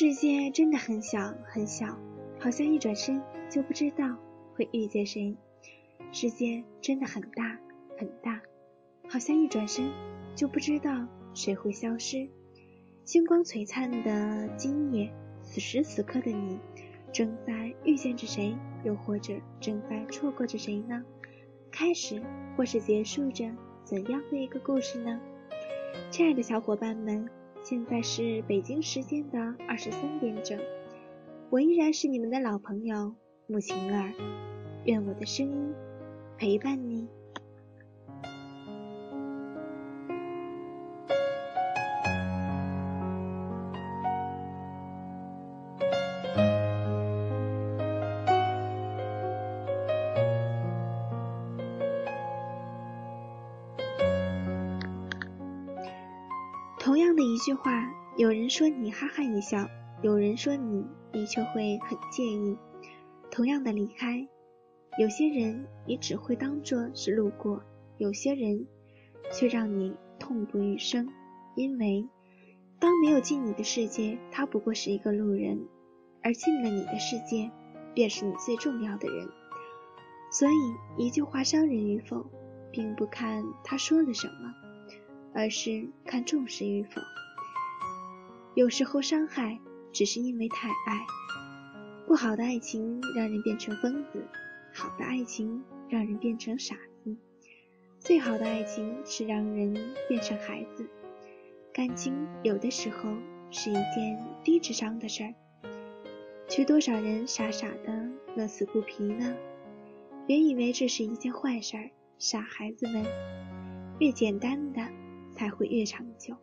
世界真的很小很小，好像一转身就不知道会遇见谁；世界真的很大很大，好像一转身就不知道谁会消失。星光璀璨的今夜，此时此刻的你，正在遇见着谁，又或者正在错过着谁呢？开始或是结束着怎样的一个故事呢？亲爱的小伙伴们，现在是北京时间的二十三点整，我依然是你们的老朋友木晴儿，愿我的声音陪伴你。句话，有人说你哈哈一笑，有人说你你却会很介意。同样的离开，有些人你只会当做是路过，有些人却让你痛不欲生。因为当没有进你的世界，他不过是一个路人；而进了你的世界，便是你最重要的人。所以，一句话伤人与否，并不看他说了什么。而是看重视与否。有时候伤害只是因为太爱。不好的爱情让人变成疯子，好的爱情让人变成傻子。最好的爱情是让人变成孩子。感情有的时候是一件低智商的事儿，却多少人傻傻的乐此不疲呢？别以为这是一件坏事，傻孩子们，越简单的。才会越长久。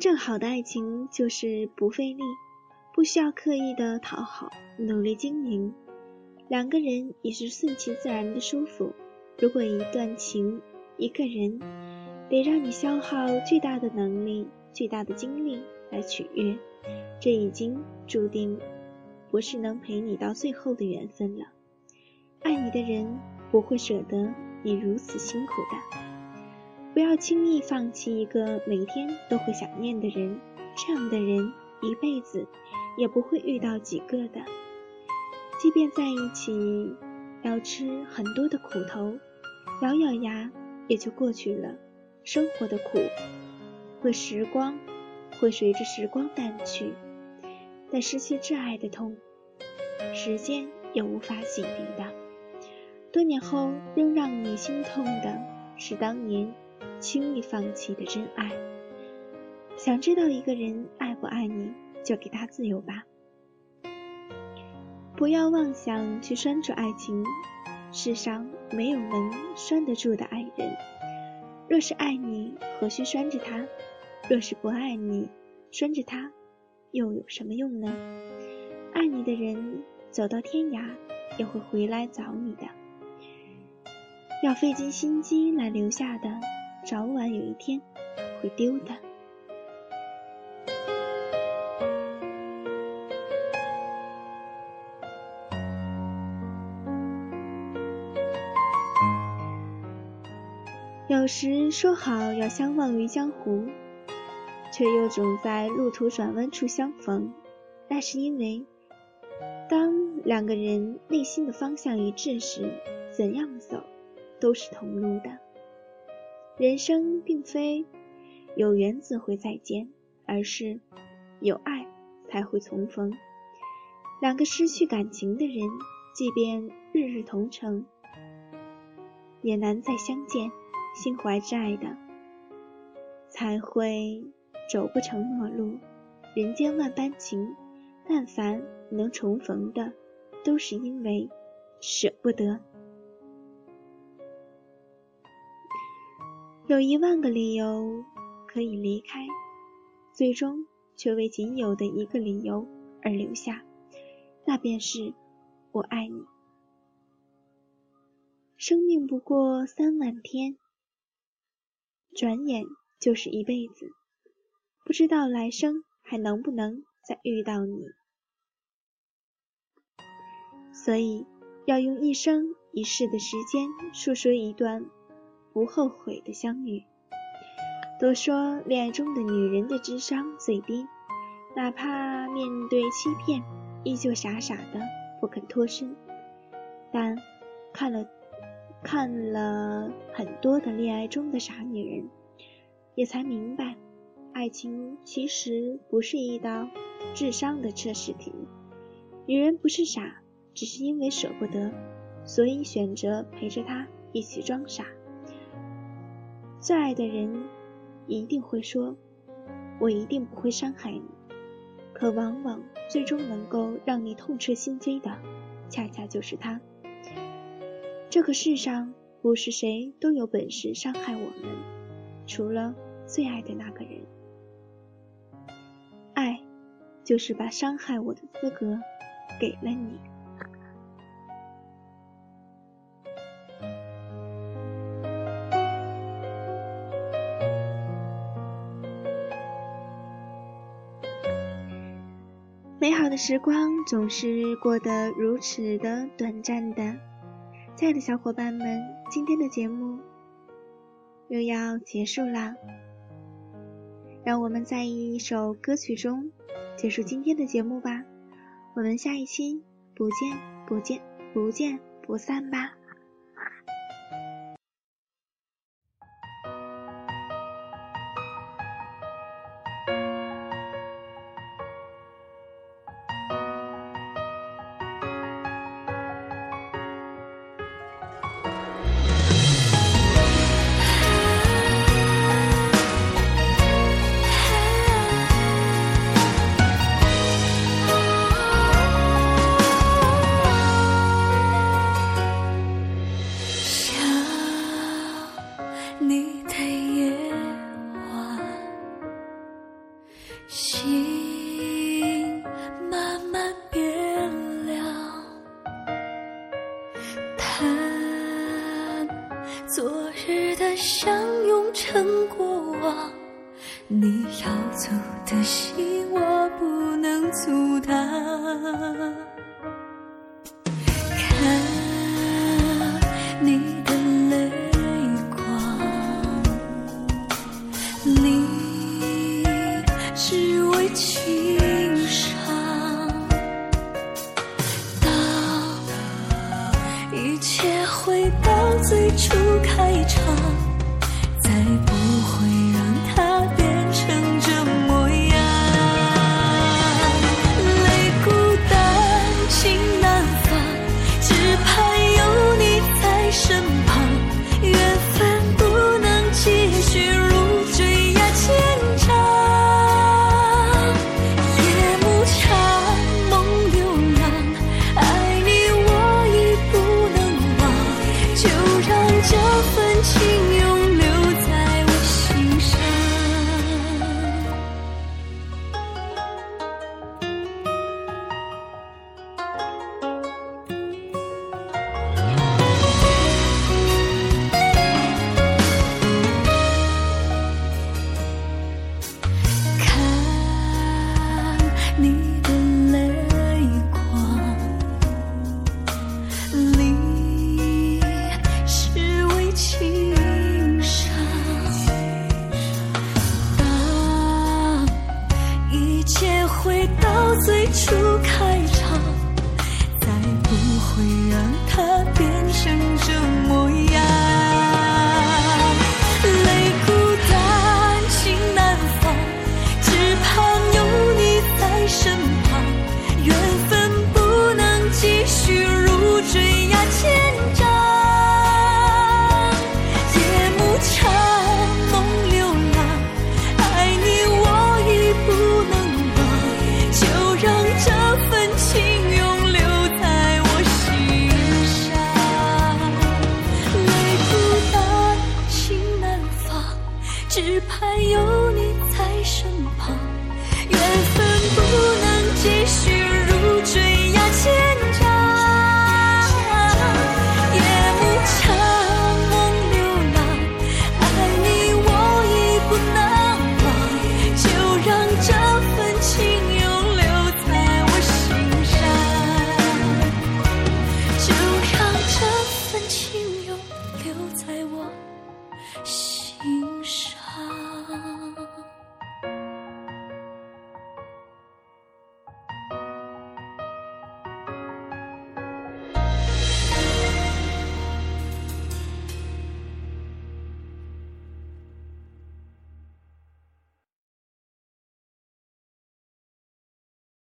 正好的爱情就是不费力，不需要刻意的讨好，努力经营，两个人也是顺其自然的舒服。如果一段情，一个人，得让你消耗巨大的能力、巨大的精力来取悦。这已经注定不是能陪你到最后的缘分了。爱你的人不会舍得你如此辛苦的。不要轻易放弃一个每天都会想念的人，这样的人一辈子也不会遇到几个的。即便在一起要吃很多的苦头，咬咬牙也就过去了。生活的苦，会时光。会随着时光淡去，但失去挚爱的痛，时间也无法洗涤的。多年后仍让你心痛的是当年轻易放弃的真爱。想知道一个人爱不爱你，就给他自由吧。不要妄想去拴住爱情，世上没有能拴得住的爱人。若是爱你，何须拴着他？若是不爱你，拴着他又有什么用呢？爱你的人走到天涯也会回来找你的，要费尽心机来留下的，早晚有一天会丢的。有时说好要相忘于江湖。却又总在路途转弯处相逢，那是因为，当两个人内心的方向一致时，怎样走都是同路的。人生并非有缘自会再见，而是有爱才会重逢。两个失去感情的人，即便日日同城，也难再相见。心怀挚爱的，才会。走不成陌路，人间万般情，但凡能重逢的，都是因为舍不得。有一万个理由可以离开，最终却为仅有的一个理由而留下，那便是我爱你。生命不过三万天，转眼就是一辈子。不知道来生还能不能再遇到你，所以要用一生一世的时间述说一段不后悔的相遇。都说恋爱中的女人的智商最低，哪怕面对欺骗，依旧傻傻的不肯脱身。但看了看了很多的恋爱中的傻女人，也才明白，爱情其实不是一道智商的测试题。女人不是傻，只是因为舍不得，所以选择陪着他一起装傻。最爱的人一定会说：“我一定不会伤害你。”可往往最终能够让你痛彻心扉的，恰恰就是他。这个世上不是谁都有本事伤害我们，除了最爱的那个人。爱，就是把伤害我的资格给了你。美好的时光总是过得如此的短暂的。亲爱的小伙伴们，今天的节目又要结束啦，让我们在一首歌曲中结束今天的节目吧。我们下一期不见不见不见不散吧。你一切回到最初开场。